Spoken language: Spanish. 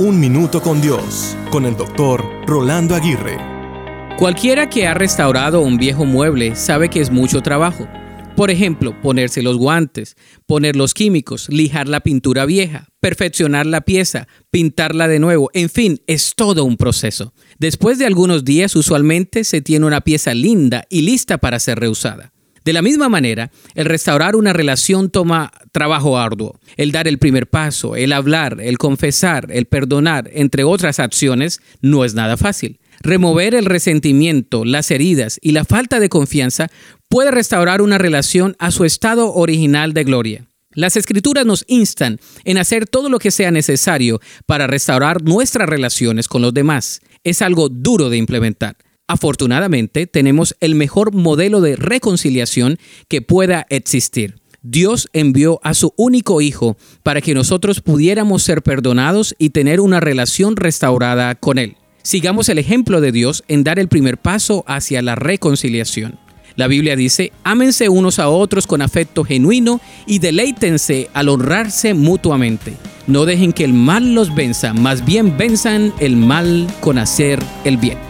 Un Minuto con Dios, con el doctor Rolando Aguirre. Cualquiera que ha restaurado un viejo mueble sabe que es mucho trabajo. Por ejemplo, ponerse los guantes, poner los químicos, lijar la pintura vieja, perfeccionar la pieza, pintarla de nuevo, en fin, es todo un proceso. Después de algunos días usualmente se tiene una pieza linda y lista para ser reusada. De la misma manera, el restaurar una relación toma trabajo arduo. El dar el primer paso, el hablar, el confesar, el perdonar, entre otras acciones, no es nada fácil. Remover el resentimiento, las heridas y la falta de confianza puede restaurar una relación a su estado original de gloria. Las escrituras nos instan en hacer todo lo que sea necesario para restaurar nuestras relaciones con los demás. Es algo duro de implementar. Afortunadamente, tenemos el mejor modelo de reconciliación que pueda existir. Dios envió a su único Hijo para que nosotros pudiéramos ser perdonados y tener una relación restaurada con Él. Sigamos el ejemplo de Dios en dar el primer paso hacia la reconciliación. La Biblia dice, ámense unos a otros con afecto genuino y deleítense al honrarse mutuamente. No dejen que el mal los venza, más bien venzan el mal con hacer el bien.